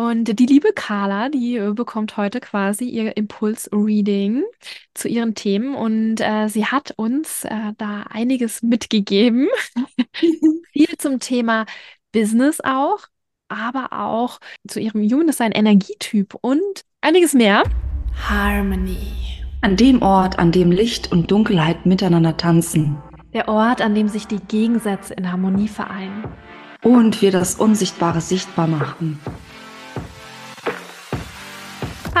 Und die liebe Carla, die äh, bekommt heute quasi ihr Impuls-Reading zu ihren Themen und äh, sie hat uns äh, da einiges mitgegeben. Viel zum Thema Business auch, aber auch zu ihrem Human Design Energietyp und einiges mehr. Harmony. An dem Ort, an dem Licht und Dunkelheit miteinander tanzen. Der Ort, an dem sich die Gegensätze in Harmonie vereinen. Und wir das Unsichtbare sichtbar machen.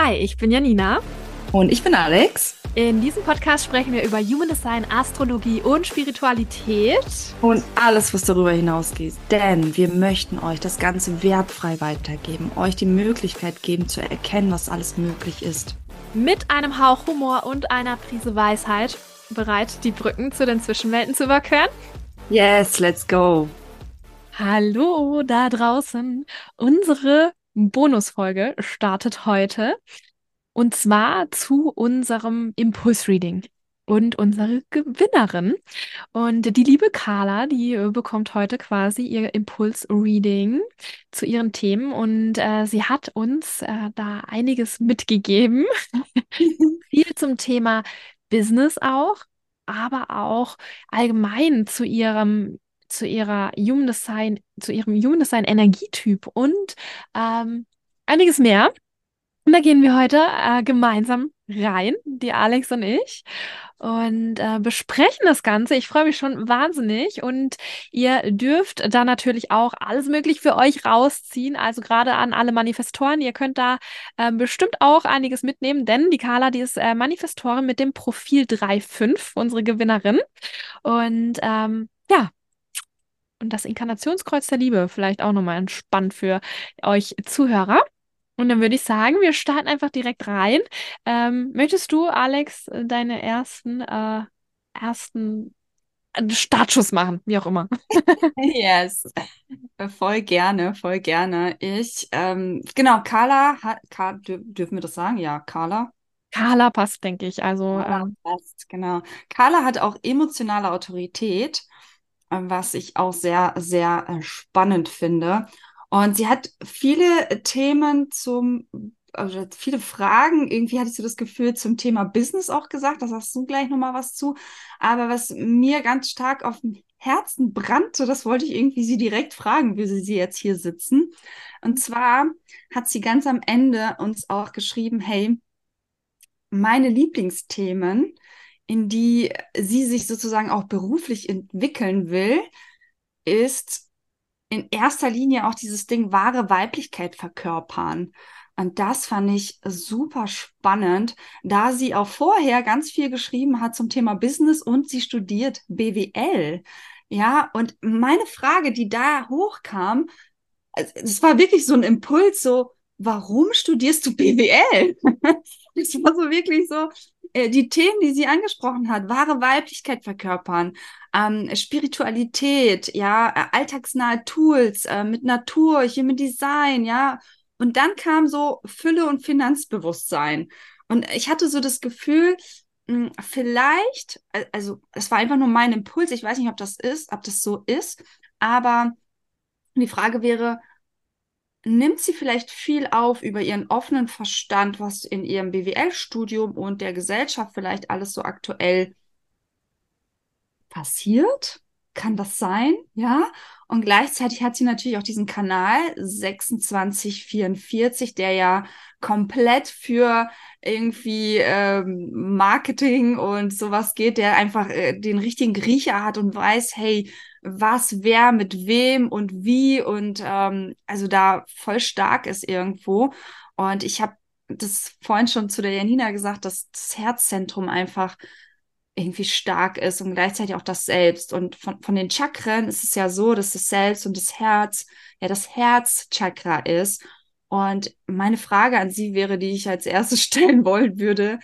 Hi, ich bin Janina. Und ich bin Alex. In diesem Podcast sprechen wir über Human Design, Astrologie und Spiritualität. Und alles, was darüber hinausgeht. Denn wir möchten euch das Ganze wertfrei weitergeben, euch die Möglichkeit geben zu erkennen, was alles möglich ist. Mit einem Hauch Humor und einer Prise Weisheit bereit, die Brücken zu den Zwischenwelten zu überqueren? Yes, let's go. Hallo da draußen. Unsere Bonusfolge startet heute. Und zwar zu unserem Impulsreading und unsere Gewinnerin. Und die liebe Carla, die bekommt heute quasi ihr Impulsreading zu ihren Themen und äh, sie hat uns äh, da einiges mitgegeben. Viel zum Thema Business auch, aber auch allgemein zu ihrem zu ihrer Human Design, zu ihrem Human Design Energietyp und ähm, einiges mehr. Und da gehen wir heute äh, gemeinsam rein, die Alex und ich, und äh, besprechen das Ganze. Ich freue mich schon wahnsinnig und ihr dürft da natürlich auch alles möglich für euch rausziehen. Also gerade an alle Manifestoren, ihr könnt da äh, bestimmt auch einiges mitnehmen, denn die Carla, die ist äh, Manifestorin mit dem Profil 3.5, unsere Gewinnerin. Und ähm, ja, und das Inkarnationskreuz der Liebe vielleicht auch nochmal entspannt für euch Zuhörer. Und dann würde ich sagen, wir starten einfach direkt rein. Ähm, möchtest du, Alex, deine ersten, äh, ersten äh, Startschuss machen, wie auch immer? yes, voll gerne, voll gerne. Ich, ähm, genau, Carla hat, Ka dürfen wir das sagen? Ja, Carla. Carla passt, denke ich. Also Carla ähm, passt, genau. Carla hat auch emotionale Autorität was ich auch sehr, sehr äh, spannend finde. Und sie hat viele Themen zum, also viele Fragen, irgendwie hatte ich so das Gefühl zum Thema Business auch gesagt, da sagst du gleich nochmal was zu. Aber was mir ganz stark auf dem Herzen brannte, das wollte ich irgendwie sie direkt fragen, wie sie, sie jetzt hier sitzen. Und zwar hat sie ganz am Ende uns auch geschrieben, hey, meine Lieblingsthemen in die sie sich sozusagen auch beruflich entwickeln will, ist in erster Linie auch dieses Ding wahre Weiblichkeit verkörpern. Und das fand ich super spannend, da sie auch vorher ganz viel geschrieben hat zum Thema Business und sie studiert BWL. Ja, und meine Frage, die da hochkam, es war wirklich so ein Impuls, so, warum studierst du BWL? das war so wirklich so, äh, die Themen, die sie angesprochen hat, wahre Weiblichkeit verkörpern, ähm, Spiritualität, ja, äh, alltagsnahe Tools äh, mit Natur, Human Design, ja. Und dann kam so Fülle und Finanzbewusstsein. Und ich hatte so das Gefühl, hm, vielleicht, also es war einfach nur mein Impuls, ich weiß nicht, ob das ist, ob das so ist, aber die Frage wäre, nimmt sie vielleicht viel auf über ihren offenen Verstand, was in ihrem BWL-Studium und der Gesellschaft vielleicht alles so aktuell passiert? Kann das sein? Ja. Und gleichzeitig hat sie natürlich auch diesen Kanal 2644, der ja komplett für irgendwie ähm, Marketing und sowas geht, der einfach äh, den richtigen Griecher hat und weiß, hey, was, wer, mit wem und wie und ähm, also da voll stark ist irgendwo. Und ich habe das vorhin schon zu der Janina gesagt, dass das Herzzentrum einfach irgendwie stark ist und gleichzeitig auch das Selbst. Und von, von den Chakren ist es ja so, dass das Selbst und das Herz ja das Herzchakra ist. Und meine Frage an Sie wäre, die ich als erstes stellen wollen würde,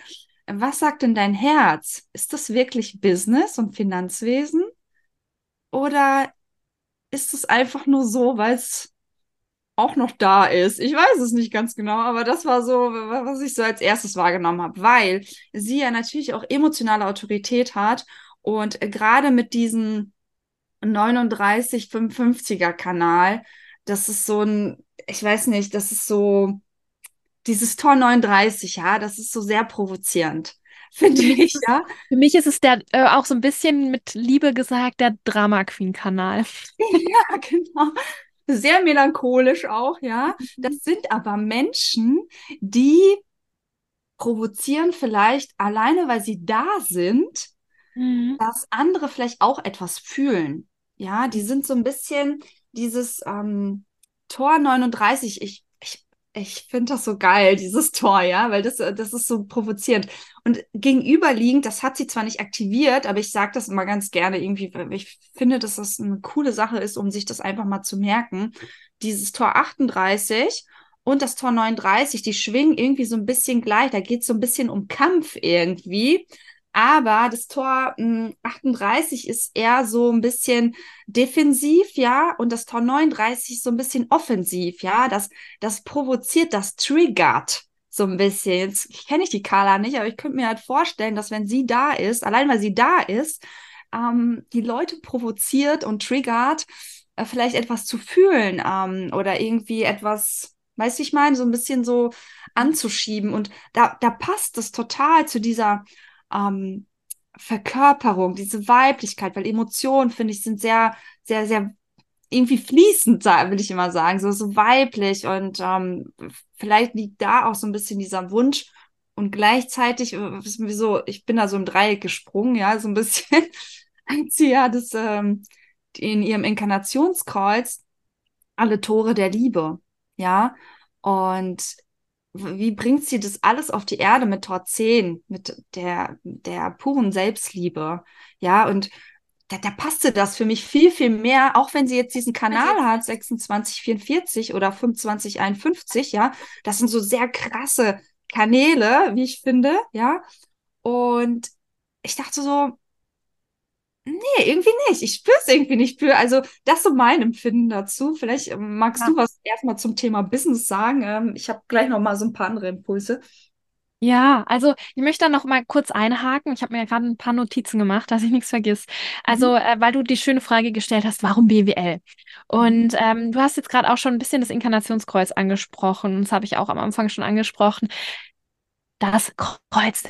was sagt denn dein Herz? Ist das wirklich Business und Finanzwesen? Oder ist es einfach nur so, weil es auch noch da ist? Ich weiß es nicht ganz genau, aber das war so, was ich so als erstes wahrgenommen habe, weil sie ja natürlich auch emotionale Autorität hat und gerade mit diesem 3955er Kanal, das ist so ein ich weiß nicht, das ist so, dieses Tor 39, ja, das ist so sehr provozierend, finde ich, ja. Für mich ist es der äh, auch so ein bisschen mit Liebe gesagt der Drama Queen Kanal. Ja, genau. Sehr melancholisch auch, ja. Das sind aber Menschen, die provozieren vielleicht alleine, weil sie da sind, Mhm. dass andere vielleicht auch etwas fühlen. Ja, die sind so ein bisschen dieses ähm, Tor 39. Ich, ich, finde das so geil, dieses Tor, ja, weil das, äh, das ist so provozierend. Und gegenüberliegend, das hat sie zwar nicht aktiviert, aber ich sage das immer ganz gerne irgendwie, weil ich finde, dass das eine coole Sache ist, um sich das einfach mal zu merken. Dieses Tor 38 und das Tor 39, die schwingen irgendwie so ein bisschen gleich. Da geht es so ein bisschen um Kampf irgendwie. Aber das Tor mh, 38 ist eher so ein bisschen defensiv, ja, und das Tor 39 so ein bisschen offensiv, ja. Das, das provoziert, das triggert so ein bisschen. Jetzt kenne ich die Carla nicht, aber ich könnte mir halt vorstellen, dass wenn sie da ist, allein weil sie da ist, ähm, die Leute provoziert und triggert, äh, vielleicht etwas zu fühlen ähm, oder irgendwie etwas, weißt du, ich meine, so ein bisschen so anzuschieben. Und da, da passt es total zu dieser ähm, Verkörperung, diese Weiblichkeit, weil Emotionen, finde ich, sind sehr, sehr, sehr irgendwie fließend, will ich immer sagen, so, so weiblich und ähm, vielleicht liegt da auch so ein bisschen dieser Wunsch und gleichzeitig, äh, so, ich bin da so im Dreieck gesprungen, ja, so ein bisschen, als sie ja das ähm, in ihrem Inkarnationskreuz alle Tore der Liebe, ja, und wie bringt sie das alles auf die Erde mit Tor 10, mit der, der puren Selbstliebe? Ja, und da, da passte das für mich viel, viel mehr, auch wenn sie jetzt diesen Kanal hat, 2644 oder 2551, ja, das sind so sehr krasse Kanäle, wie ich finde, ja. Und ich dachte so, Nee, irgendwie nicht. Ich spüre es irgendwie nicht für. Also, das ist so mein Empfinden dazu. Vielleicht ähm, magst Ja. du was erstmal zum Thema Business sagen. Ähm, ich habe gleich noch mal so ein paar andere Impulse. Ja, also ich möchte da noch mal kurz einhaken. Ich habe mir ja gerade ein paar Notizen gemacht, dass ich nichts vergiss. Mhm. Also, äh, weil du die schöne Frage gestellt hast, warum BWL? Und ähm, du hast jetzt gerade auch schon ein bisschen das Inkarnationskreuz angesprochen. Das habe ich auch am Anfang schon angesprochen. Das Kreuz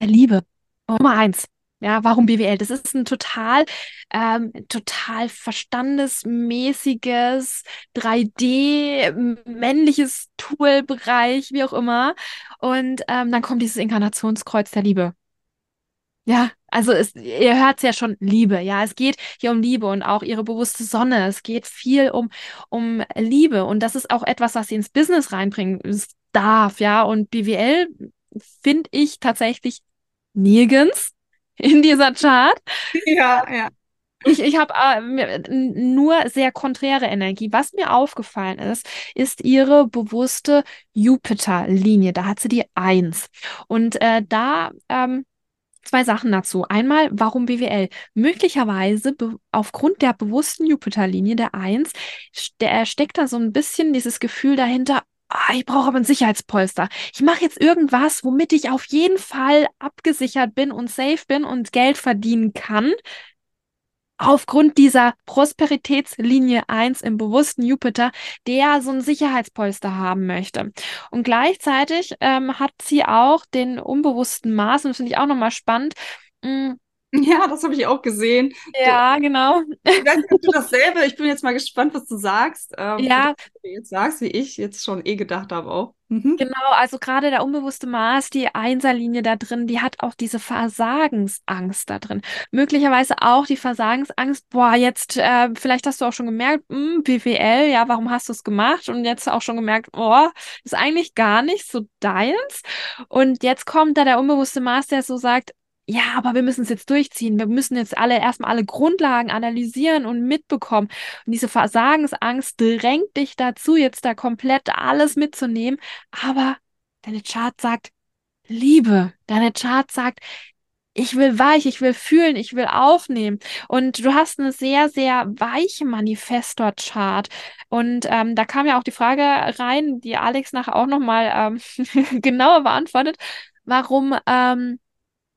der Liebe. Nummer eins. Ja, warum BWL? Das ist ein total, ähm, total verstandesmäßiges 3D männliches Tool-Bereich, wie auch immer. Und ähm, dann kommt dieses Inkarnationskreuz der Liebe. Ja, also es, ihr hört es ja schon, Liebe. Ja, es geht hier um Liebe und auch ihre bewusste Sonne. Es geht viel um, um Liebe. Und das ist auch etwas, was sie ins Business reinbringen darf. Ja, und BWL finde ich tatsächlich nirgends in dieser Chart. Ja, ja. Ich, ich habe äh, nur sehr konträre Energie. Was mir aufgefallen ist, ist ihre bewusste Jupiter-Linie. Da hat sie die Eins. Und äh, da ähm, zwei Sachen dazu. Einmal, warum BWL? Möglicherweise aufgrund der bewussten Jupiter-Linie der Eins äh, steckt da so ein bisschen dieses Gefühl dahinter, Ah, ich brauche aber ein Sicherheitspolster. Ich mache jetzt irgendwas, womit ich auf jeden Fall abgesichert bin und safe bin und Geld verdienen kann. Aufgrund dieser Prosperitätslinie 1 im bewussten Jupiter, der so ein Sicherheitspolster haben möchte. Und gleichzeitig ähm, hat sie auch den unbewussten Mars, und das finde ich auch nochmal spannend. Mm, Ja, das habe ich auch gesehen. Du, ja, genau. ich weiß nicht, ob du dasselbe, ich bin jetzt mal gespannt, was du sagst. Ähm, Ja, was du jetzt sagst, wie ich jetzt schon eh gedacht habe auch. Mhm. Genau, also gerade der unbewusste Mars, die Einserlinie da drin, die hat auch diese Versagensangst da drin. Möglicherweise auch die Versagensangst, boah, jetzt, äh, vielleicht hast du auch schon gemerkt, mh, BWL, ja, warum hast du es gemacht? Und jetzt auch schon gemerkt, oh, ist eigentlich gar nicht so deins. Und jetzt kommt da der unbewusste Mars, der so sagt, ja, aber wir müssen es jetzt durchziehen. Wir müssen jetzt alle erstmal alle Grundlagen analysieren und mitbekommen. Und diese Versagensangst drängt dich dazu, jetzt da komplett alles mitzunehmen. Aber deine Chart sagt Liebe. Deine Chart sagt, ich will weich, ich will fühlen, ich will aufnehmen. Und du hast eine sehr, sehr weiche Manifestor-Chart. Und ähm, da kam ja auch die Frage rein, die Alex nachher auch nochmal ähm, genauer beantwortet, warum ähm,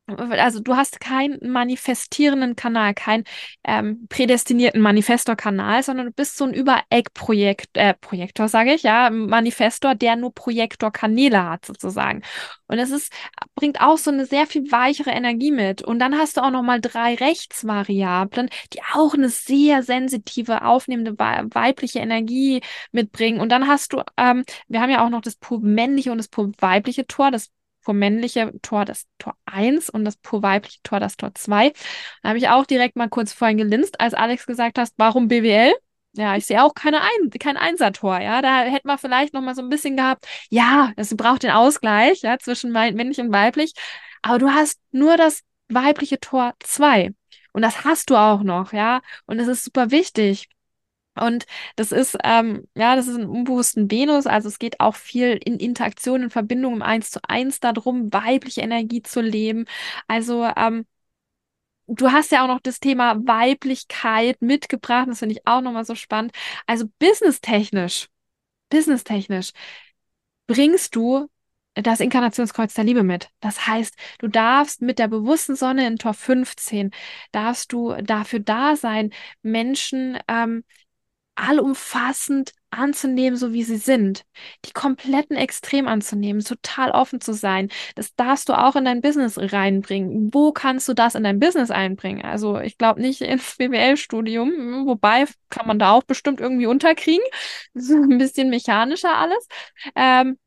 also du hast keinen manifestierenden Kanal, keinen ähm, prädestinierten Manifestor-Kanal, sondern du bist so ein Übereck-Projekt, äh, Projektor, sage ich, ja, Manifestor, der nur Projektorkanäle hat sozusagen. Und es ist, bringt auch so eine sehr viel weichere Energie mit. Und dann hast du auch noch mal drei Rechtsvariablen, die auch eine sehr sensitive, aufnehmende weibliche Energie mitbringen. Und dann hast du, ähm, wir haben ja auch noch das pur männliche und das pur weibliche Tor, das pur männliche Tor das Tor 1 und das pur weibliche Tor das Tor 2. Da habe ich auch direkt mal kurz vorhin gelinst, als Alex gesagt hast, warum BWL? Ja, ich sehe auch keine Ein kein Einser-Tor, ja. Da hätten wir vielleicht noch mal so ein bisschen gehabt, ja, das braucht den Ausgleich, ja, zwischen männlich und weiblich. Aber du hast nur das weibliche Tor 2. Und das hast du auch noch, ja. Und es ist super wichtig. Und das ist, ähm, ja, das ist ein unbewussten Venus, also es geht auch viel in Interaktion, in Verbindung im Eins zu Eins darum, weibliche Energie zu leben. Also, ähm, du hast ja auch noch das Thema Weiblichkeit mitgebracht, das finde ich auch nochmal so spannend. Also businesstechnisch, businesstechnisch bringst du das Inkarnationskreuz der Liebe mit. Das heißt, du darfst mit der bewussten Sonne in Tor 15, darfst du dafür da sein, Menschen ähm, allumfassend anzunehmen, so wie sie sind. Die kompletten Extrem anzunehmen, total offen zu sein. Das darfst du auch in dein Business reinbringen. Wo kannst du das in dein Business einbringen? Also ich glaube nicht ins BWL-Studium, wobei kann man da auch bestimmt irgendwie unterkriegen. So ein bisschen mechanischer alles. Ähm,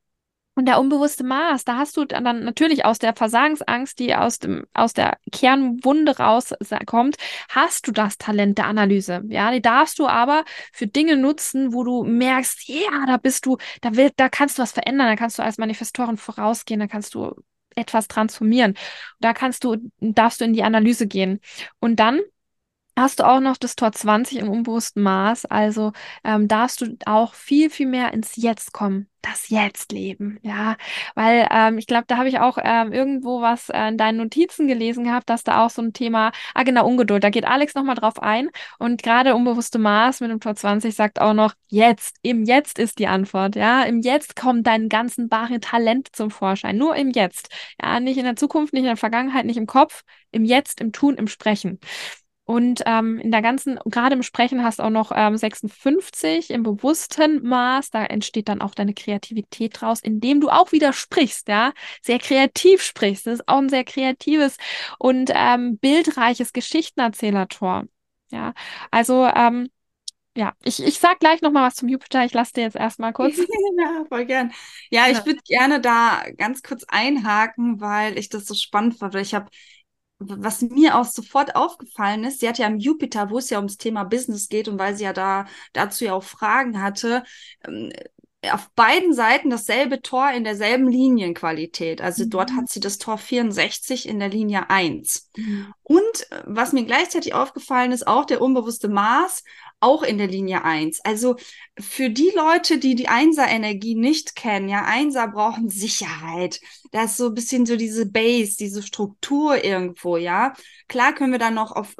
und der unbewusste Maß, da hast du dann natürlich aus der Versagensangst, die aus dem, aus der Kernwunde rauskommt, hast du das Talent der Analyse. Ja, die darfst du aber für Dinge nutzen, wo du merkst, ja, da bist du, da will, da kannst du was verändern, da kannst du als Manifestorin vorausgehen, da kannst du etwas transformieren. Da kannst du, darfst du in die Analyse gehen. Und dann hast du auch noch das Tor 20 im unbewussten Maß. Also ähm, darfst du auch viel, viel mehr ins Jetzt kommen. Das Jetzt leben, ja. Weil ähm, ich glaube, da habe ich auch ähm, irgendwo was äh, in deinen Notizen gelesen gehabt, dass da auch so ein Thema, ah genau, Ungeduld, da geht Alex nochmal drauf ein. Und gerade unbewusste Maß mit dem Tor 20 sagt auch noch, jetzt, im Jetzt ist die Antwort, ja. Im Jetzt kommen deine ganzen wahre Talente zum Vorschein. Nur im Jetzt. Ja, nicht in der Zukunft, nicht in der Vergangenheit, nicht im Kopf, im Jetzt, im Tun, im Sprechen. Und ähm, in der ganzen, gerade im Sprechen hast du auch noch ähm, 56 im bewussten Maß. Da entsteht dann auch deine Kreativität draus, indem du auch wieder sprichst, ja, sehr kreativ sprichst. Das ist auch ein sehr kreatives und ähm, bildreiches Geschichtenerzählertor. Ja, also ähm, ja, ich, ich sag gleich noch mal was zum Jupiter. Ich lasse dir jetzt erstmal kurz. ja, voll gern. Ja, ich würde gerne da ganz kurz einhaken, weil ich das so spannend fand. Ich habe was mir auch sofort aufgefallen ist, sie hat ja am Jupiter, wo es ja ums Thema Business geht und weil sie ja da dazu ja auch Fragen hatte, ähm, auf beiden Seiten dasselbe Tor in derselben Linienqualität. Also mhm. dort hat sie das Tor 64 in der Linie 1. Mhm. Und äh, was mir gleichzeitig aufgefallen ist, auch der unbewusste Mars auch in der Linie 1. Also für die Leute, die die Einser-Energie nicht kennen, ja, Einser brauchen Sicherheit. Da ist so ein bisschen so diese Base, diese Struktur irgendwo, ja. Klar können wir dann noch auf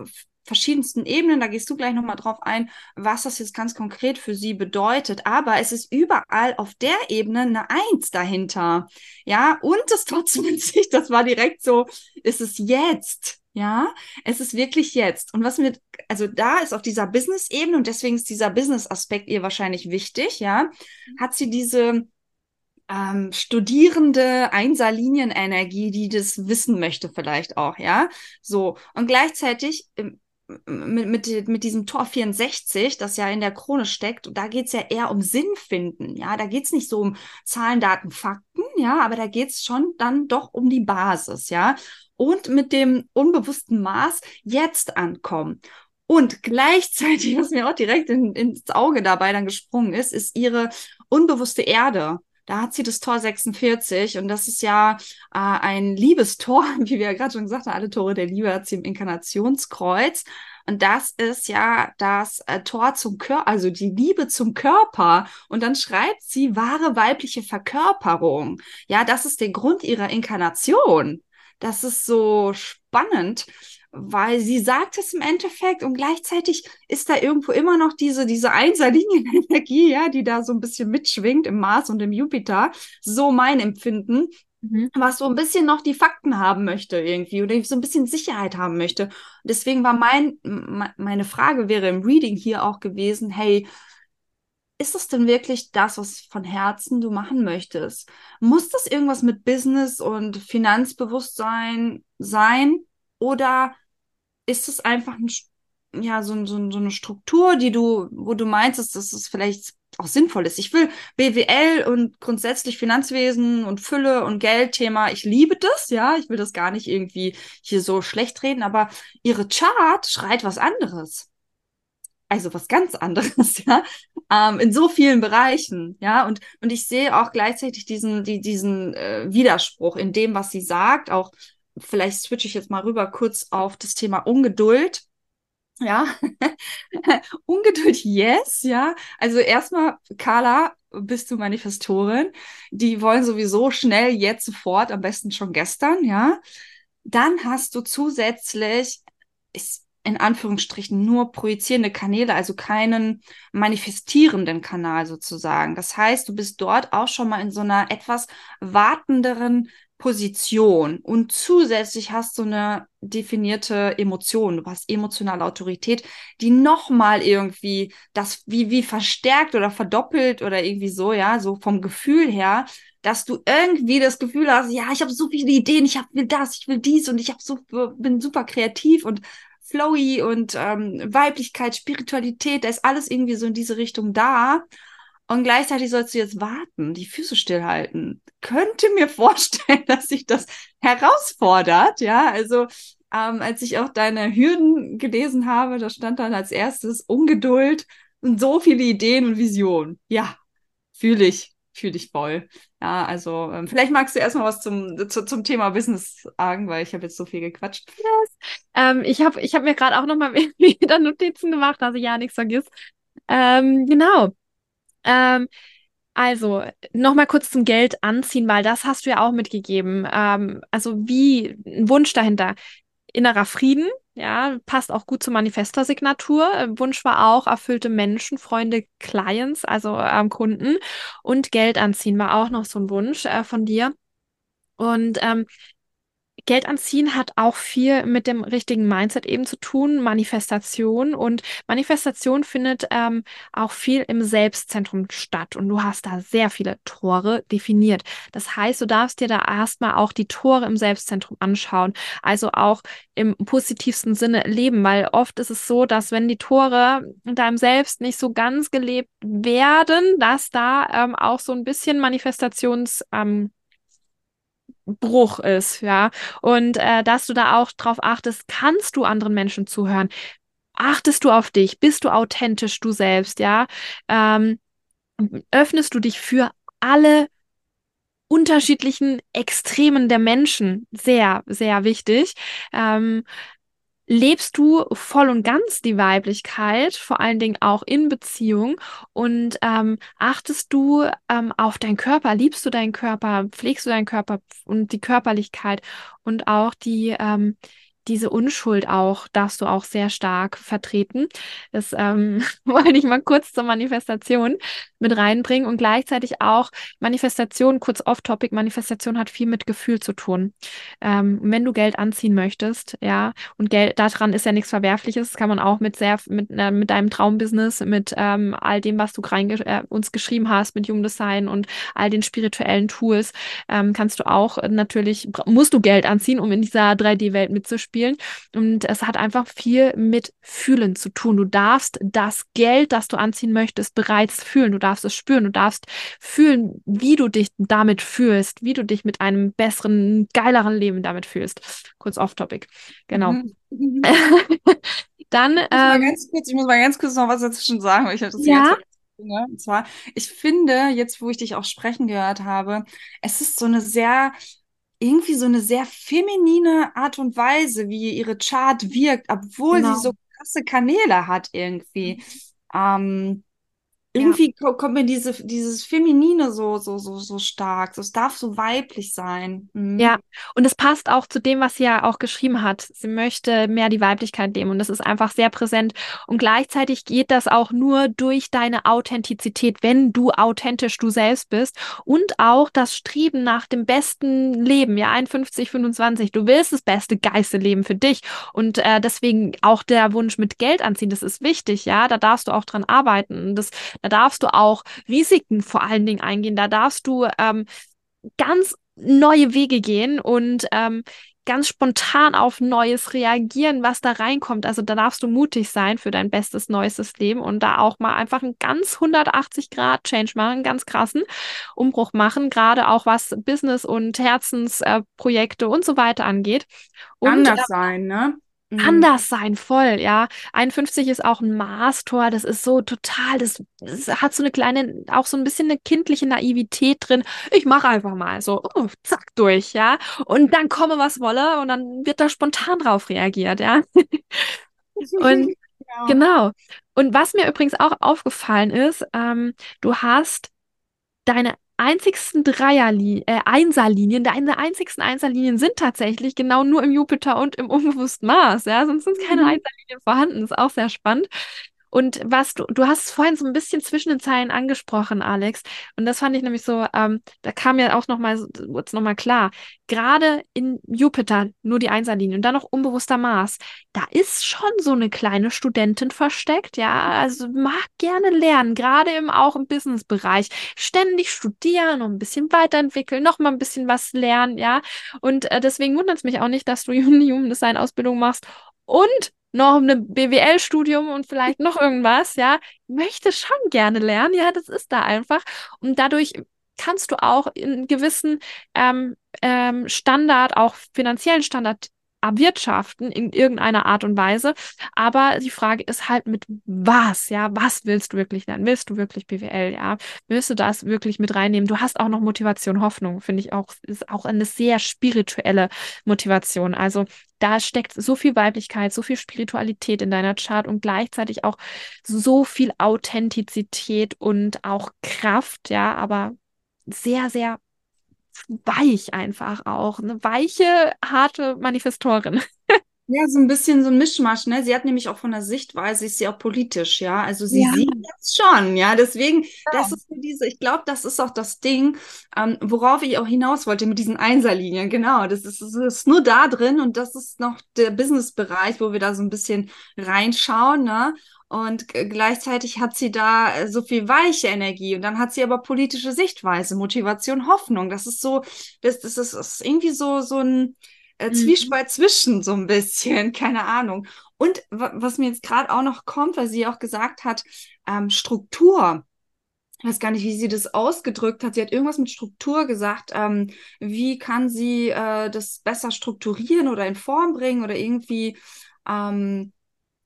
verschiedensten Ebenen, da gehst du gleich nochmal drauf ein, was das jetzt ganz konkret für sie bedeutet. Aber es ist überall auf der Ebene eine Eins dahinter. Ja, und das trotzdem in sich, das war direkt so, ist es jetzt. Ja, es ist wirklich jetzt. Und was mir, also da ist auf dieser Business-Ebene und deswegen ist dieser Business-Aspekt ihr wahrscheinlich wichtig, ja, hat sie diese ähm, studierende Einser-Linien-Energie, die das wissen möchte vielleicht auch, ja. So. Und gleichzeitig ähm, mit, mit, mit diesem Tor 64, das ja in der Krone steckt, da geht's ja eher um Sinn finden, ja, da geht's nicht so um Zahlen, Daten, Fakten, ja, aber da geht's schon dann doch um die Basis, ja und mit dem unbewussten Maß jetzt ankommen. Und gleichzeitig, was mir auch direkt in, ins Auge dabei dann gesprungen ist, ist ihre unbewusste Erde. Da hat sie das Tor 46 und das ist ja äh, ein Liebestor, wie wir ja gerade schon gesagt haben, alle Tore der Liebe hat sie im Inkarnationskreuz. Und das ist ja das äh, Tor zum Körper, also die Liebe zum Körper. Und dann schreibt sie wahre weibliche Verkörperung. Ja, das ist der Grund ihrer Inkarnation das ist so spannend, weil sie sagt es im Endeffekt und gleichzeitig ist da irgendwo immer noch diese, diese Einserlinienenergie, ja, die da so ein bisschen mitschwingt im Mars und im Jupiter. So mein Empfinden. mhm. was so ein bisschen noch die Fakten haben möchte irgendwie oder so ein bisschen Sicherheit haben möchte. Deswegen war mein, meine Frage wäre im Reading hier auch gewesen, hey, ist es denn wirklich das, was von Herzen du machen möchtest? Muss das irgendwas mit Business und Finanzbewusstsein sein? Oder ist es einfach ein, ja, so, so, so eine Struktur, die du, wo du meinst, dass das vielleicht auch sinnvoll ist. Ich will BWL und grundsätzlich Finanzwesen und Fülle und Geldthema. Ich liebe das, ja. Ich will das gar nicht irgendwie hier so schlecht reden, aber ihre Chart schreit was anderes. Also was ganz anderes, ja. Ähm, in so vielen Bereichen, ja. Und, und ich sehe auch gleichzeitig diesen, die, diesen äh, Widerspruch in dem, was sie sagt. Auch vielleicht switche ich jetzt mal rüber kurz auf das Thema Ungeduld ja, Ungeduld, yes, ja. Also erstmal, Carla, bist du Manifestorin. Die wollen sowieso schnell, jetzt, sofort, am besten schon gestern, ja. Dann hast du zusätzlich, ist in Anführungsstrichen nur projizierende Kanäle, also keinen manifestierenden Kanal sozusagen. Das heißt, du bist dort auch schon mal in so einer etwas wartenderen Position und zusätzlich hast du eine definierte Emotion, du hast emotionale Autorität, die nochmal irgendwie das wie, wie verstärkt oder verdoppelt oder irgendwie so, ja, so vom Gefühl her, dass du irgendwie das Gefühl hast, ja, ich habe so viele Ideen, ich hab, will das, ich will dies und ich hab so, bin super kreativ und flowy und ähm, Weiblichkeit, Spiritualität, da ist alles irgendwie so in diese Richtung da. Und gleichzeitig sollst du jetzt warten, die Füße stillhalten. Könnte mir vorstellen, dass sich das herausfordert, ja. Also, ähm, als ich auch deine Hürden gelesen habe, da stand dann als erstes Ungeduld und so viele Ideen und Visionen. Ja, fühle ich, fühle ich voll. Ja, also ähm, vielleicht magst du erstmal was zum, zu, zum Thema Business sagen, weil ich habe jetzt so viel gequatscht. Yes. Ähm, ich habe ich hab mir gerade auch nochmal wieder Notizen gemacht, ich ja nichts vergiss. Ähm, genau. Ähm, also, nochmal kurz zum Geld anziehen, weil das hast du ja auch mitgegeben. Ähm, also, wie ein Wunsch dahinter. Innerer Frieden, ja, passt auch gut zur Manifestor-Signatur. Wunsch war auch erfüllte Menschen, Freunde, Clients, also ähm, Kunden. Und Geld anziehen war auch noch so ein Wunsch äh, von dir. Und ähm, Geld anziehen hat auch viel mit dem richtigen Mindset eben zu tun, Manifestation. Und Manifestation findet ähm, auch viel im Selbstzentrum statt. Und du hast da sehr viele Tore definiert. Das heißt, du darfst dir da erstmal auch die Tore im Selbstzentrum anschauen. Also auch im positivsten Sinne leben, weil oft ist es so, dass wenn die Tore in deinem Selbst nicht so ganz gelebt werden, dass da ähm, auch so ein bisschen Manifestations ähm, Bruch ist, ja. Und äh, dass du da auch drauf achtest, kannst du anderen Menschen zuhören? Achtest du auf dich? Bist du authentisch du selbst, ja? Ähm, öffnest du dich für alle unterschiedlichen Extremen der Menschen? Sehr, sehr wichtig. Ähm, lebst du voll und ganz die Weiblichkeit, vor allen Dingen auch in Beziehung und ähm, achtest du ähm, auf deinen Körper, liebst du deinen Körper, pflegst du deinen Körper und die Körperlichkeit und auch die ähm, diese Unschuld auch darfst du auch sehr stark vertreten. Das ähm, wollte ich mal kurz zur Manifestation mit reinbringen und gleichzeitig auch Manifestation, kurz off-topic, Manifestation hat viel mit Gefühl zu tun. Ähm, wenn du Geld anziehen möchtest, ja, und Geld, daran ist ja nichts Verwerfliches, kann man auch mit sehr, mit, äh, mit deinem Traumbusiness, mit ähm, all dem, was du rein, äh, uns geschrieben hast, mit Jungdesign und all den spirituellen Tools, ähm, kannst du auch äh, natürlich, musst du Geld anziehen, um in dieser 3D-Welt mitzuspielen spielen. Und es hat einfach viel mit Fühlen zu tun. Du darfst das Geld, das du anziehen möchtest, bereits fühlen. Du darfst es spüren. Du darfst fühlen, wie du dich damit fühlst, wie du dich mit einem besseren, geileren Leben damit fühlst. Kurz off-topic. Genau. Mhm. Dann. Ich muss, ähm, ganz kurz, ich muss mal ganz kurz noch was dazwischen sagen, weil ich das ja? Und zwar, ich finde, jetzt wo ich dich auch sprechen gehört habe, es ist so eine sehr irgendwie so eine sehr feminine Art und Weise, wie ihre Chart wirkt, obwohl genau. sie so krasse Kanäle hat irgendwie. Ähm, irgendwie ja. kommt mir diese, dieses Feminine so, so, so, so stark. Es darf so weiblich sein. Mhm. Ja, und es passt auch zu dem, was sie ja auch geschrieben hat. Sie möchte mehr die Weiblichkeit nehmen und das ist einfach sehr präsent. Und gleichzeitig geht das auch nur durch deine Authentizität, wenn du authentisch du selbst bist und auch das Streben nach dem besten Leben, ja, 51, 25. Du willst das beste geiste Leben für dich und äh, deswegen auch der Wunsch mit Geld anziehen, das ist wichtig, ja, da darfst du auch dran arbeiten. Das da darfst du auch Risiken vor allen Dingen eingehen. Da darfst du ähm, ganz neue Wege gehen und ähm, ganz spontan auf Neues reagieren, was da reinkommt. Also da darfst du mutig sein für dein bestes, neuestes Leben und da auch mal einfach einen ganz 180 Grad Change machen, einen ganz krassen Umbruch machen, gerade auch was Business und Herzensprojekte äh, und so weiter angeht. Und, Anders äh, sein, ne? Kann mhm. sein, voll, ja. 51 ist auch ein Maßtor, das ist so total, das, das, hat so eine kleine, auch so ein bisschen eine kindliche Naivität drin. Ich mache einfach mal so, oh, zack, durch, ja. Und dann komme, was wolle, und dann wird da spontan drauf reagiert, ja. und ja. genau. Und was mir übrigens auch aufgefallen ist, ähm, du hast deine einzigsten Dreierlinien, äh, Einserlinien, deine einzigsten Einserlinien sind tatsächlich genau nur im Jupiter und im unbewussten Mars, ja, sonst sind keine mhm. Einserlinien vorhanden, ist auch sehr spannend. Und was du, du hast vorhin so ein bisschen zwischen den Zeilen angesprochen, Alex. Und das fand ich nämlich so, ähm, da kam ja auch nochmal, wurde es nochmal klar. Gerade in Jupiter, nur die Einserlinie und dann noch unbewusster Mars, da ist schon so eine kleine Studentin versteckt, ja. Also mag gerne lernen, gerade im, auch im Businessbereich. Ständig studieren und ein bisschen weiterentwickeln, nochmal ein bisschen was lernen, ja. Und äh, deswegen wundert es mich auch nicht, dass du Human Design Ausbildung machst und noch ein BWL-Studium und vielleicht noch irgendwas, ja, möchte schon gerne lernen, ja, das ist da einfach. Und dadurch kannst du auch in gewissen ähm, ähm, Standard, auch finanziellen Standard erwirtschaften in irgendeiner Art und Weise. Aber die Frage ist halt mit was, ja, was willst du wirklich lernen? Willst du wirklich BWL, ja? Willst du das wirklich mit reinnehmen? Du hast auch noch Motivation, Hoffnung, finde ich auch, ist auch eine sehr spirituelle Motivation. Also da steckt so viel Weiblichkeit, so viel Spiritualität in deiner Chart und gleichzeitig auch so viel Authentizität und auch Kraft, ja, aber sehr, sehr weich einfach auch. Eine weiche, harte Manifestorin. Ja, so ein bisschen so ein Mischmasch, ne? Sie hat nämlich auch von der Sichtweise, ist sie auch politisch, ja. Also sie ja. sieht das schon, ja. Deswegen, ja. das ist für diese, ich glaube, das ist auch das Ding, ähm, worauf ich auch hinaus wollte mit diesen Einserlinien. Genau, das ist, das ist nur da drin und das ist noch der Business-Bereich, wo wir da so ein bisschen reinschauen, ne? Und gleichzeitig hat sie da äh, so viel weiche Energie und dann hat sie aber politische Sichtweise, Motivation, Hoffnung. Das ist so, das, das, ist, das ist irgendwie so, so ein äh, mhm. Zwiespalt zwischen, so ein bisschen, keine Ahnung. Und was mir jetzt gerade auch noch kommt, weil sie auch gesagt hat, ähm, Struktur. Ich weiß gar nicht, wie sie das ausgedrückt hat. Sie hat irgendwas mit Struktur gesagt. Ähm, wie kann sie äh, das besser strukturieren oder in Form bringen oder irgendwie ähm,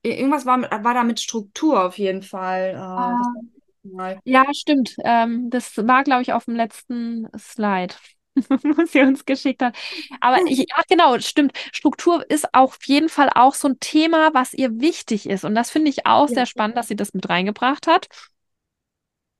Irgendwas war, war da mit Struktur auf jeden Fall. Äh, ja, stimmt. Ähm, das war, glaube ich, auf dem letzten Slide, was sie uns geschickt hat. Aber ich, ja, genau, stimmt. Struktur ist auf jeden Fall auch so ein Thema, was ihr wichtig ist. Und das finde ich auch ja. sehr spannend, dass sie das mit reingebracht hat.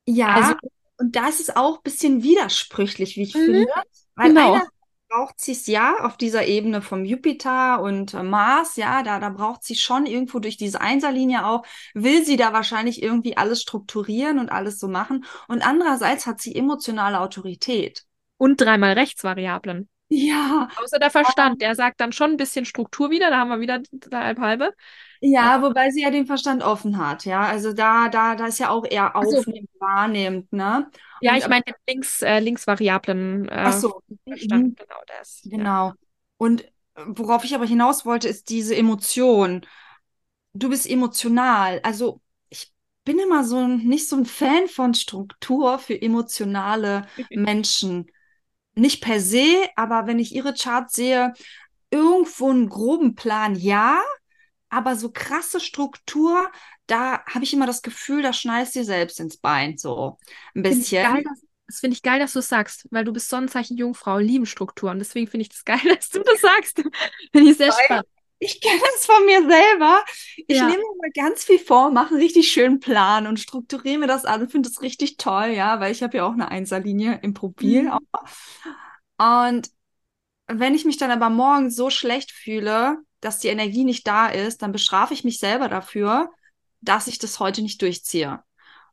Ja, also, und da ist es auch ein bisschen widersprüchlich, wie ich mhm, finde. Weil genau. einer, braucht sie es ja auf dieser Ebene vom Jupiter und äh, Mars, ja, da, da braucht sie schon irgendwo durch diese Einserlinie auch, will sie da wahrscheinlich irgendwie alles strukturieren und alles so machen. Und andererseits hat sie emotionale Autorität. Und dreimal Rechtsvariablen. Ja. Außer der Verstand, der sagt dann schon ein bisschen Struktur wieder, da haben wir wieder halb halbe. Ja, wobei sie ja den Verstand offen hat, ja. Also da, da, da ist ja auch eher aufnehmend, so. wahrnehmend, ne? Ja, ich meine links, äh, Linksvariablen. Äh, ach so. Verstand, mhm. genau das. Genau. Ja. Und äh, worauf ich aber hinaus wollte, ist diese Emotion. Du bist emotional. Also ich bin immer so ein, nicht so ein Fan von Struktur für emotionale Menschen. Nicht per se, aber wenn ich ihre Chart sehe, irgendwo einen groben Plan, ja, aber so krasse Struktur, da habe ich immer das Gefühl, da schneidest du dir selbst ins Bein, so ein bisschen. Find geil, das finde ich geil, dass du es sagst, weil du bist Sonnenzeichen Jungfrau, lieben Strukturen. Deswegen finde ich das geil, dass du das sagst. finde ich sehr weil, spannend. ich kenne das von mir selber. Ich Ja. nehme mir mal ganz viel vor, mache einen richtig schönen Plan und strukturiere mir das an und finde das richtig toll, ja, weil ich habe ja auch eine Einserlinie im Profil. Mhm. Und wenn ich mich dann aber morgens so schlecht fühle, dass die Energie nicht da ist, dann bestrafe ich mich selber dafür, dass ich das heute nicht durchziehe.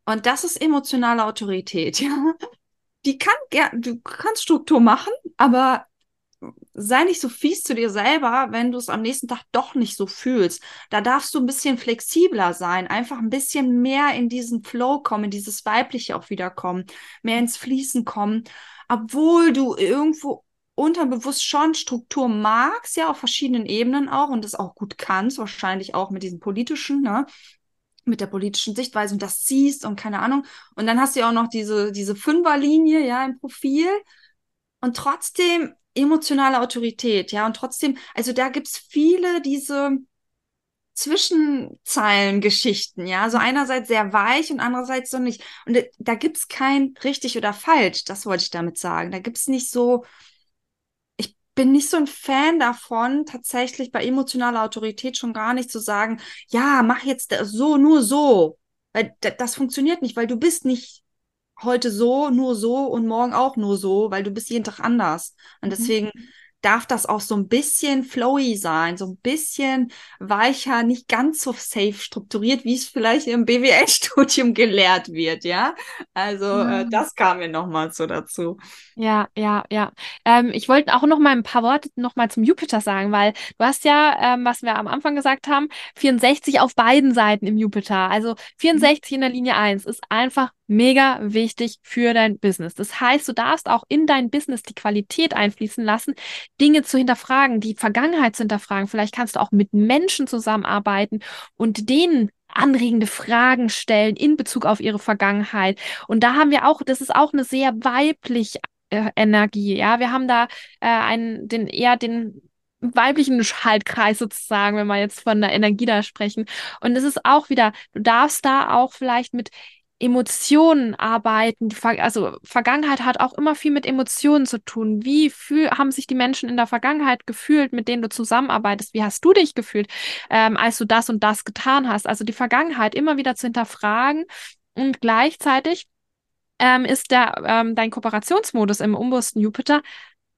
Und das ist emotionale Autorität, ja. Die kann, ger- du kannst Struktur machen, aber sei nicht so fies zu dir selber, wenn du es am nächsten Tag doch nicht so fühlst. Da darfst du ein bisschen flexibler sein, einfach ein bisschen mehr in diesen Flow kommen, in dieses Weibliche auch wieder kommen, mehr ins Fließen kommen, obwohl du irgendwo unterbewusst schon Struktur magst, ja, auf verschiedenen Ebenen auch und das auch gut kannst, wahrscheinlich auch mit diesem politischen, ne? Mit der politischen Sichtweise und das siehst und keine Ahnung. Und dann hast du ja auch noch diese, diese Fünferlinie, ja, im Profil und trotzdem emotionale Autorität, ja, und trotzdem, also da gibt's viele diese Zwischenzeilengeschichten, ja, so einerseits sehr weich und andererseits so nicht. Und da- da gibt's kein richtig oder falsch, das wollte ich damit sagen. Da gibt's nicht so, bin nicht so ein Fan davon, tatsächlich bei emotionaler Autorität schon gar nicht zu sagen, ja, mach jetzt so, nur so. Weil da- das funktioniert nicht, weil du bist nicht heute so, nur so und morgen auch nur so, weil du bist jeden Tag anders. Und Mhm. Darf das auch so ein bisschen flowy sein, so ein bisschen weicher, nicht ganz so safe strukturiert, wie es vielleicht im BWL-Studium gelehrt wird, ja. Also äh, Ja. das kam mir nochmal so dazu. Ja, ja, ja. Ähm, ich wollte auch noch mal ein paar Worte noch mal zum Jupiter sagen, weil du hast ja, ähm, was wir am Anfang gesagt haben, 64 auf beiden Seiten im Jupiter. Also 64 in der Linie 1 ist einfach mega wichtig für dein Business. Das heißt, du darfst auch in dein Business die Qualität einfließen lassen, Dinge zu hinterfragen, die Vergangenheit zu hinterfragen. Vielleicht kannst du auch mit Menschen zusammenarbeiten und denen anregende Fragen stellen in Bezug auf ihre Vergangenheit. Und da haben wir auch, das ist auch eine sehr weiblich äh, Energie. Ja, wir haben da äh, einen, den eher den weiblichen Schaltkreis sozusagen, wenn wir jetzt von der Energie da sprechen. Und es ist auch wieder, du darfst da auch vielleicht mit Emotionen arbeiten. Also Vergangenheit hat auch immer viel mit Emotionen zu tun. Wie fühl haben sich die Menschen in der Vergangenheit gefühlt, mit denen du zusammenarbeitest? Wie hast du dich gefühlt, ähm, als du das und das getan hast? Also die Vergangenheit immer wieder zu hinterfragen und gleichzeitig ähm, ist der, ähm, dein Kooperationsmodus im unbewussten Jupiter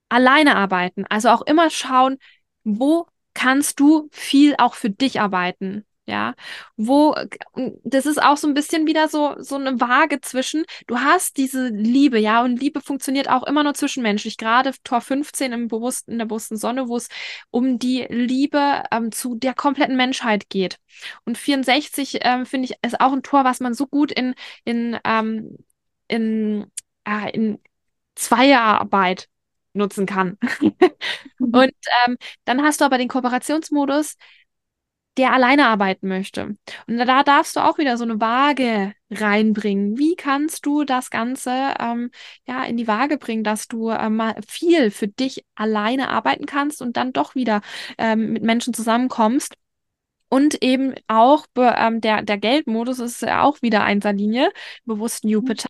alleine arbeiten. Also auch immer schauen, wo kannst du viel auch für dich arbeiten. Ja, wo, das ist auch so ein bisschen wieder so, so eine Waage zwischen, du hast diese Liebe, ja, und Liebe funktioniert auch immer nur zwischenmenschlich, gerade Tor 15 im bewussten, in der bewussten Sonne, wo es um die Liebe ähm, zu der kompletten Menschheit geht. Und 64, ähm, finde ich, ist auch ein Tor, was man so gut in, in, ähm, in, äh, in Zweierarbeit nutzen kann. Und ähm, dann hast du aber den Kooperationsmodus, der alleine arbeiten möchte. Und da darfst du auch wieder so eine Waage reinbringen. Wie kannst du das Ganze ähm, ja in die Waage bringen, dass du ähm, mal viel für dich alleine arbeiten kannst und dann doch wieder ähm, mit Menschen zusammenkommst? Und eben auch ähm, der, der Geldmodus ist ja auch wieder Einserlinie, bewussten Jupiter.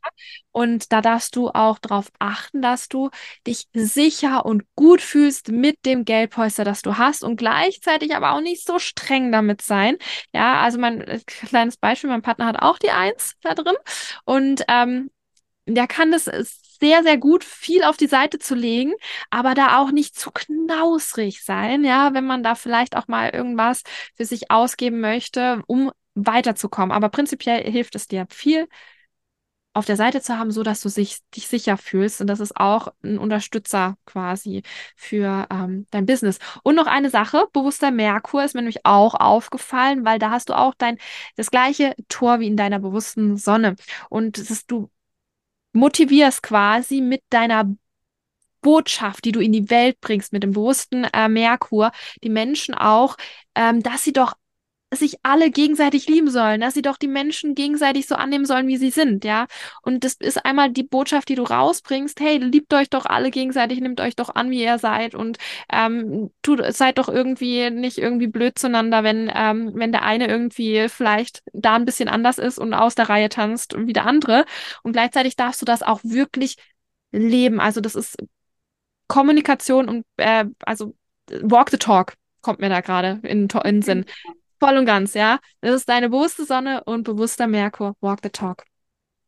Und da darfst du auch darauf achten, dass du dich sicher und gut fühlst mit dem Geldpolster, das du hast und gleichzeitig aber auch nicht so streng damit sein. Ja, also mein äh, kleines Beispiel, mein Partner hat auch die Eins da drin und ähm, der kann das sehr, sehr gut, viel auf die Seite zu legen, aber da auch nicht zu knausrig sein, ja, wenn man da vielleicht auch mal irgendwas für sich ausgeben möchte, um weiterzukommen. Aber prinzipiell hilft es dir viel auf der Seite zu haben, so dass du sich, dich sicher fühlst. Und das ist auch ein Unterstützer quasi für ähm, dein Business. Und noch eine Sache, bewusster Merkur ist mir nämlich auch aufgefallen, weil da hast du auch dein, das gleiche Tor wie in deiner bewussten Sonne. Und das ist, du motivierst quasi mit deiner Botschaft, die du in die Welt bringst, mit dem bewussten äh, Merkur, die Menschen auch, ähm, dass sie doch sich alle gegenseitig lieben sollen, dass sie doch die Menschen gegenseitig so annehmen sollen, wie sie sind, ja. Und das ist einmal die Botschaft, die du rausbringst, hey, liebt euch doch alle gegenseitig, nehmt euch doch an, wie ihr seid und ähm, tut, seid doch irgendwie nicht irgendwie blöd zueinander, wenn, ähm, wenn der eine irgendwie vielleicht da ein bisschen anders ist und aus der Reihe tanzt wie der andere. Und gleichzeitig darfst du das auch wirklich leben. Also das ist Kommunikation und äh, also walk the talk kommt mir da gerade in, in den Sinn. Voll und ganz, ja. Das ist deine bewusste Sonne und bewusster Merkur. Walk the talk.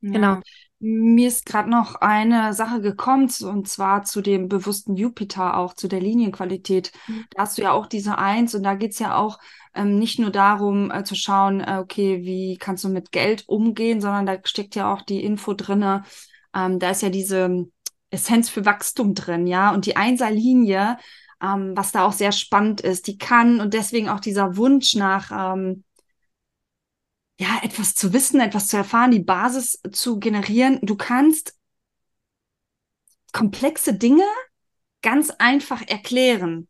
Ja. Genau. Mir ist gerade noch eine Sache gekommen, und zwar zu dem bewussten Jupiter, auch zu der Linienqualität. Mhm. Da hast du ja auch diese Eins und da geht es ja auch ähm, nicht nur darum äh, zu schauen, äh, okay, wie kannst du mit Geld umgehen, sondern da steckt ja auch die Info drinne. Ähm, da ist ja diese Essenz für Wachstum drin, ja. Und die Einserlinie, ähm, was da auch sehr spannend ist, die kann und deswegen auch dieser Wunsch nach ähm, ja, etwas zu wissen, etwas zu erfahren, die Basis zu generieren. Du kannst komplexe Dinge ganz einfach erklären.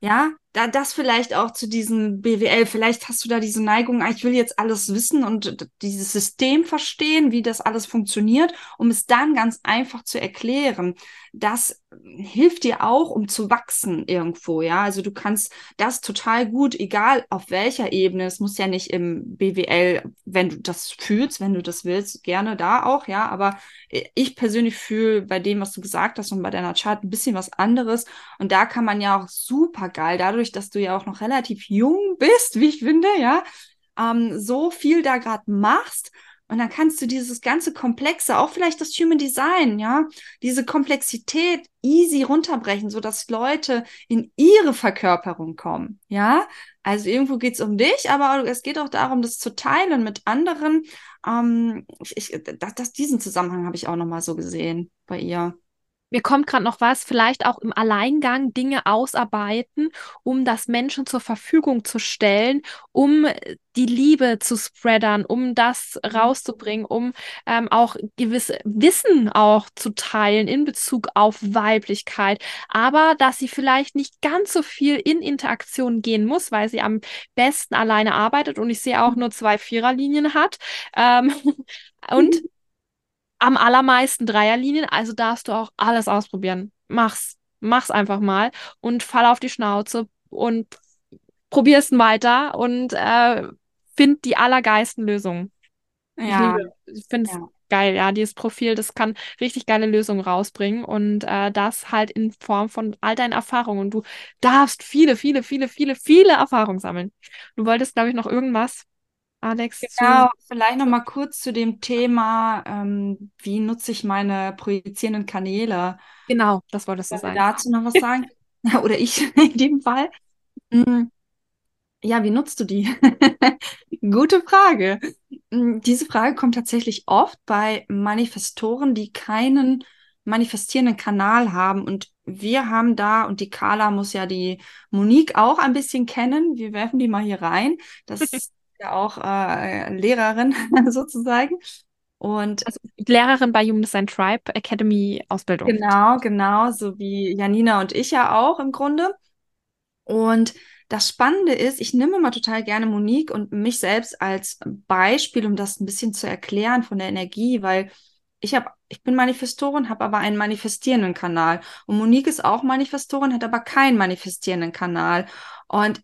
Ja, da das vielleicht auch zu diesem BWL, vielleicht hast du da diese Neigung, ah, ich will jetzt alles wissen und dieses System verstehen, wie das alles funktioniert, um es dann ganz einfach zu erklären. Das hilft dir auch, um zu wachsen irgendwo, ja. Also du kannst das total gut, egal auf welcher Ebene, es muss ja nicht im BWL, wenn du das fühlst, wenn du das willst, gerne da auch, ja. Aber ich persönlich fühle bei dem, was du gesagt hast und bei deiner Chart ein bisschen was anderes. Und da kann man ja auch super geil, dadurch, dass du ja auch noch relativ jung bist, wie ich finde, ja, ähm, so viel da gerade machst und dann kannst du dieses ganze Komplexe, auch vielleicht das Human Design, ja, diese Komplexität easy runterbrechen, sodass Leute in ihre Verkörperung kommen, ja. Also irgendwo geht es um dich, aber es geht auch darum, das zu teilen mit anderen. Ähm, ich, das, das, diesen Zusammenhang habe ich auch nochmal so gesehen bei ihr mir kommt gerade noch was, vielleicht auch im Alleingang Dinge ausarbeiten, um das Menschen zur Verfügung zu stellen, um die Liebe zu spreadern, um das Mhm. rauszubringen, um ähm, auch gewisse Wissen auch zu teilen in Bezug auf Weiblichkeit, aber dass sie vielleicht nicht ganz so viel in Interaktion gehen muss, weil sie am besten alleine arbeitet und ich sehe auch nur zwei Viererlinien hat. Ähm, und am allermeisten Dreierlinien, also darfst du auch alles ausprobieren. Mach's. Mach's einfach mal und fall auf die Schnauze und probier's weiter und äh, find die allergeisten Lösungen. Ja, ich ich finde es ja. geil, ja, dieses Profil, das kann richtig geile Lösungen rausbringen und äh, das halt in Form von all deinen Erfahrungen und du darfst viele, viele, viele, viele, viele Erfahrungen sammeln. Du wolltest, glaube ich, noch irgendwas Alex, Genau, zu. vielleicht noch mal kurz zu dem Thema, ähm, wie nutze ich meine projizierenden Kanäle? Genau, das wolltest du sagen. dazu noch was sagen? Oder ich in dem Fall? Mm, Ja, wie nutzt du die? Gute Frage. Mm, Diese Frage kommt tatsächlich oft bei Manifestoren, die keinen manifestierenden Kanal haben. Und wir haben da, und die Carla muss ja die Monique auch ein bisschen kennen. Wir werfen die mal hier rein. Das ist ja auch äh, Lehrerin sozusagen. Und Also Lehrerin bei Human Design Tribe Academy Ausbildung. genau, genau, so wie Janina und ich ja auch im Grunde. Und das Spannende ist, ich nehme mal total gerne Monique und mich selbst als Beispiel, um das ein bisschen zu erklären von der Energie, weil ich habe, ich bin Manifestorin, habe aber einen manifestierenden Kanal. Und Monique ist auch Manifestorin, hat aber keinen manifestierenden Kanal. Und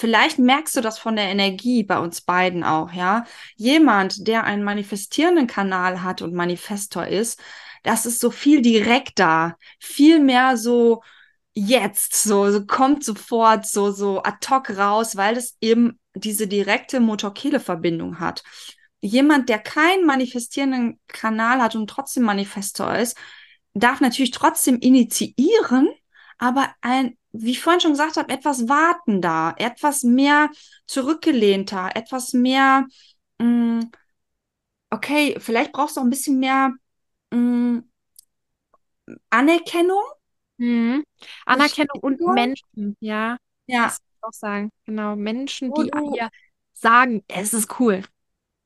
vielleicht merkst du das von der Energie bei uns beiden auch, ja. Jemand, der einen manifestierenden Kanal hat und Manifestor ist, das ist so viel direkter, viel mehr so jetzt, so, so kommt sofort so, so ad hoc raus, weil es eben diese direkte Motor-Kehle-Verbindung hat. Jemand, der keinen manifestierenden Kanal hat und trotzdem Manifestor ist, darf natürlich trotzdem initiieren, aber ein, wie ich vorhin schon gesagt habe, etwas wartender, etwas mehr zurückgelehnter, etwas mehr, mh, okay, vielleicht brauchst du auch ein bisschen mehr mh, Anerkennung. Mhm. Anerkennung und. Menschen, ja, Ja, das ich auch sagen. Genau, Menschen, Wo die du- dir sagen, es ist cool.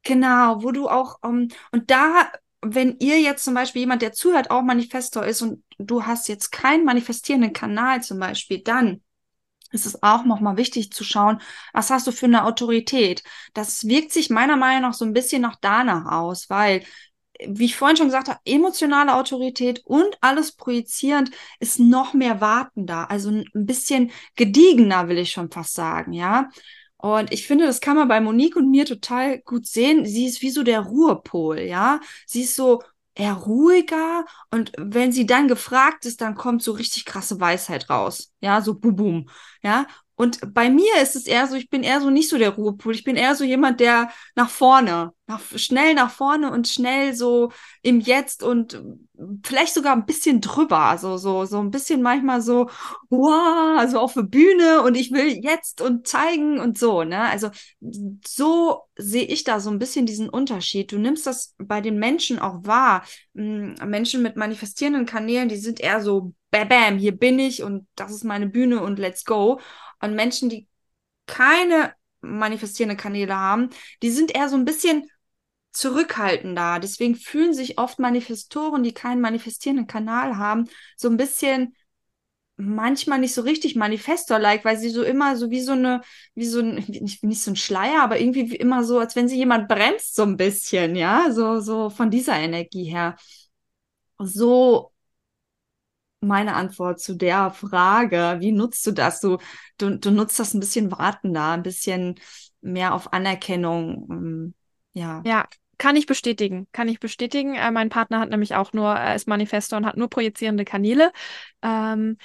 Genau, wo du auch, ähm, und da, wenn ihr jetzt zum Beispiel jemand, der zuhört, auch Manifestor ist und du hast jetzt keinen manifestierenden Kanal zum Beispiel, dann ist es auch nochmal wichtig zu schauen, was hast du für eine Autorität. Das wirkt sich meiner Meinung nach so ein bisschen noch danach aus, weil, wie ich vorhin schon gesagt habe, emotionale Autorität und alles projizierend ist noch mehr wartender, also ein bisschen gediegener, will ich schon fast sagen, ja. Und ich finde, das kann man bei Monique und mir total gut sehen. Sie ist wie so der Ruhepol, ja. Sie ist so eher ruhiger und wenn sie dann gefragt ist, dann kommt so richtig krasse Weisheit raus. Ja, so bum bum. Ja, und bei mir ist es eher so, ich bin eher so nicht so der Ruhepol. Ich bin eher so jemand, der nach vorne, nach, schnell nach vorne und schnell so im Jetzt und vielleicht sogar ein bisschen drüber. So, so, so ein bisschen manchmal so, wow, also auf der Bühne und ich will jetzt und zeigen und so, ne? Also so sehe ich da so ein bisschen diesen Unterschied. Du nimmst das bei den Menschen auch wahr. Hm, Menschen mit manifestierenden Kanälen, die sind eher so, bam, bam, hier bin ich und das ist meine Bühne und let's go. Und Menschen, die keine manifestierende Kanäle haben, die sind eher so ein bisschen zurückhaltender. Deswegen fühlen sich oft Manifestoren, die keinen manifestierenden Kanal haben, so ein bisschen manchmal nicht so richtig Manifestor-like, weil sie so immer so wie so eine, wie so ein, nicht, nicht so ein Schleier, aber irgendwie wie immer so, als wenn sie jemand bremst, so ein bisschen, ja, so, so von dieser Energie her. So meine Antwort zu der Frage. Wie nutzt du das? Du, du, du nutzt das ein bisschen wartender, ein bisschen mehr auf Anerkennung. Ähm, ja. Ja, kann ich bestätigen. Kann ich bestätigen. Äh, mein Partner hat nämlich auch nur, er ist Manifestor und hat nur projizierende Kanäle. Ähm,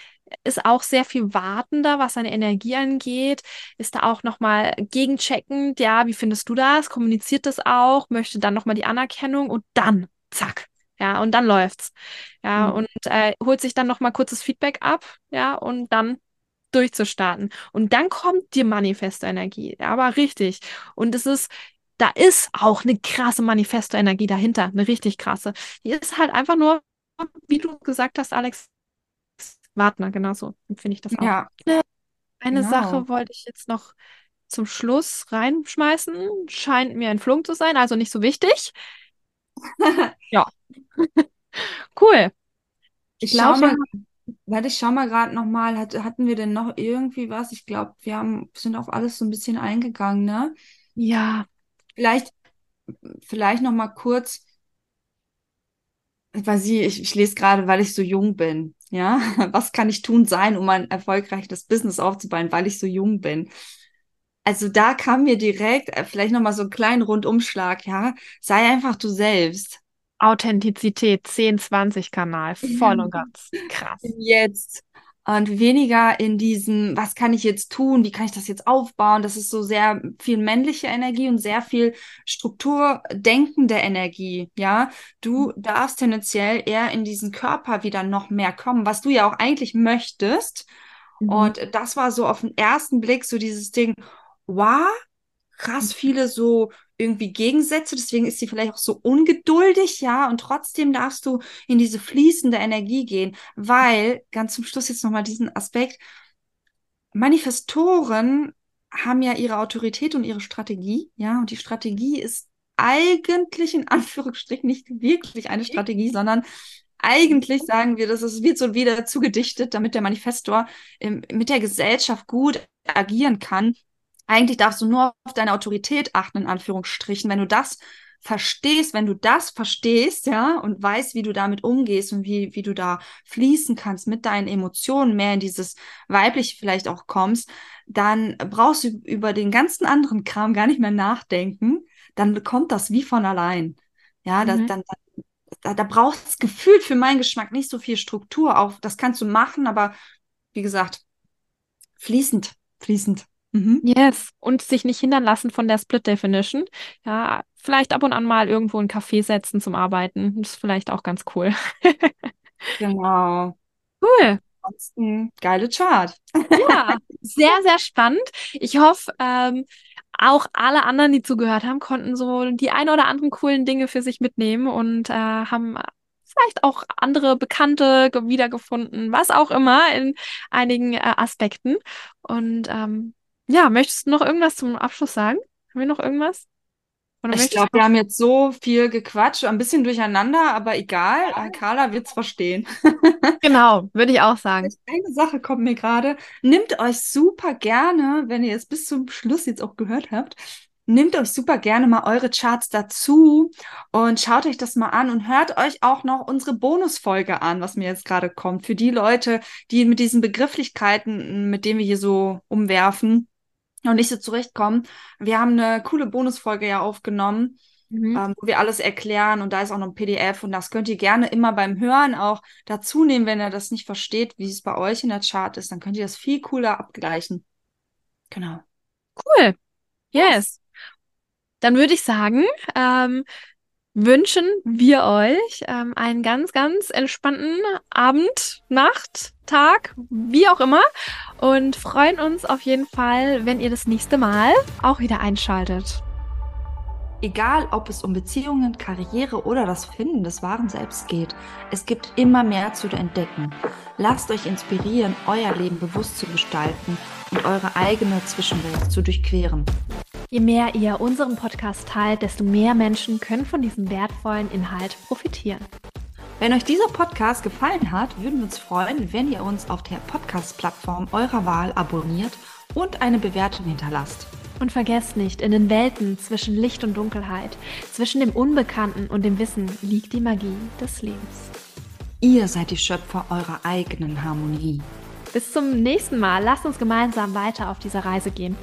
ist auch sehr viel wartender, was seine Energie angeht. Ist da auch nochmal gegencheckend. Ja, wie findest du das? Kommuniziert das auch? Möchte dann nochmal die Anerkennung und dann, zack, ja, und dann läuft's. Ja, mhm. und äh, holt sich dann noch mal kurzes Feedback ab, ja, und dann durchzustarten. Und dann kommt die Manifesto-Energie, ja, aber richtig. Und es ist, da ist auch eine krasse Manifesto-Energie dahinter, eine richtig krasse. Die ist halt einfach nur, wie du gesagt hast, Alex, Wagner, genau so finde ich das auch. Ja. Eine genau. Sache wollte ich jetzt noch zum Schluss reinschmeißen. Scheint mir ein Flunk zu sein, also nicht so wichtig. ja. Cool. Ich mal, warte, ich schau mal gerade nochmal, hat, hatten wir denn noch irgendwie was? Ich glaube, wir haben, sind auf alles so ein bisschen eingegangen, ne? Ja. Vielleicht, vielleicht noch mal kurz, weil sie, ich, ich lese gerade, weil ich so jung bin. Ja, was kann ich tun sein, um ein erfolgreiches Business aufzubauen, weil ich so jung bin? Also da kam mir direkt äh, vielleicht noch mal so einen kleinen Rundumschlag, ja, sei einfach du selbst. Authentizität, 10-20-Kanal, voll und ganz. Krass. Jetzt. Und weniger in diesem, was kann ich jetzt tun, wie kann ich das jetzt aufbauen? Das ist so sehr viel männliche Energie und sehr viel strukturdenkende Energie. Ja, du mhm. darfst tendenziell eher in diesen Körper wieder noch mehr kommen, was du ja auch eigentlich möchtest. Mhm. Und das war so auf den ersten Blick so dieses Ding, wow, krass viele so irgendwie Gegensätze, deswegen ist sie vielleicht auch so ungeduldig, ja, und trotzdem darfst du in diese fließende Energie gehen, weil, ganz zum Schluss jetzt nochmal diesen Aspekt, Manifestoren haben ja ihre Autorität und ihre Strategie, ja, und die Strategie ist eigentlich in Anführungsstrichen nicht wirklich eine Strategie, sondern eigentlich sagen wir, dass es wird so wieder zugedichtet, damit der Manifestor im, mit der Gesellschaft gut agieren kann eigentlich darfst du nur auf deine Autorität achten, in Anführungsstrichen. Wenn du das verstehst, wenn du das verstehst, ja, und weißt, wie du damit umgehst und wie, wie du da fließen kannst mit deinen Emotionen, mehr in dieses weibliche vielleicht auch kommst, dann brauchst du über den ganzen anderen Kram gar nicht mehr nachdenken. Dann kommt das wie von allein. Ja, das, mhm. dann, dann, da, da braucht es gefühlt für meinen Geschmack nicht so viel Struktur. Auch das kannst du machen, aber wie gesagt, fließend, fließend. Mhm. Yes. Und sich nicht hindern lassen von der Split Definition. Ja, vielleicht ab und an mal irgendwo einen Kaffee setzen zum Arbeiten. Das ist vielleicht auch ganz cool. genau. Cool. Ansonsten geile Chart. ja, sehr, sehr spannend. Ich hoffe, ähm, auch alle anderen, die zugehört haben, konnten so die ein oder anderen coolen Dinge für sich mitnehmen und äh, haben vielleicht auch andere Bekannte wiedergefunden, was auch immer in einigen äh, Aspekten. Und ähm, ja, möchtest du noch irgendwas zum Abschluss sagen? Haben wir noch irgendwas? Oder ich glaube, wir haben jetzt so viel gequatscht, ein bisschen durcheinander, aber egal, ja. Carla wird es verstehen. genau, würde ich auch sagen. Eine Sache kommt mir gerade. Nimmt euch super gerne, wenn ihr es bis zum Schluss jetzt auch gehört habt, nehmt euch super gerne mal eure Charts dazu und schaut euch das mal an und hört euch auch noch unsere Bonusfolge an, was mir jetzt gerade kommt. Für die Leute, die mit diesen Begrifflichkeiten, mit denen wir hier so umwerfen, und nicht so zurechtkommen. Wir haben eine coole Bonusfolge ja aufgenommen mhm. ähm, wo wir alles erklären und da ist auch noch ein PDF und das könnt ihr gerne immer beim Hören auch dazu nehmen, wenn ihr das nicht versteht, wie es bei euch in der Chart ist, dann könnt ihr das viel cooler abgleichen. Genau. Cool. Yes. Dann würde ich sagen, ähm, wünschen wir euch ähm, einen ganz, ganz entspannten Abend, Nacht, Tag, wie auch immer. Und freuen uns auf jeden Fall, wenn ihr das nächste Mal auch wieder einschaltet. Egal, ob es um Beziehungen, Karriere oder das Finden des wahren Selbst geht, es gibt immer mehr zu entdecken. Lasst euch inspirieren, euer Leben bewusst zu gestalten und eure eigene Zwischenwelt zu durchqueren. Je mehr ihr unseren Podcast teilt, desto mehr Menschen können von diesem wertvollen Inhalt profitieren. Wenn euch dieser Podcast gefallen hat, würden wir uns freuen, wenn ihr uns auf der Podcast-Plattform eurer Wahl abonniert und eine Bewertung hinterlasst. Und vergesst nicht, in den Welten zwischen Licht und Dunkelheit, zwischen dem Unbekannten und dem Wissen liegt die Magie des Lebens. Ihr seid die Schöpfer eurer eigenen Harmonie. Bis zum nächsten Mal. Lasst uns gemeinsam weiter auf dieser Reise gehen.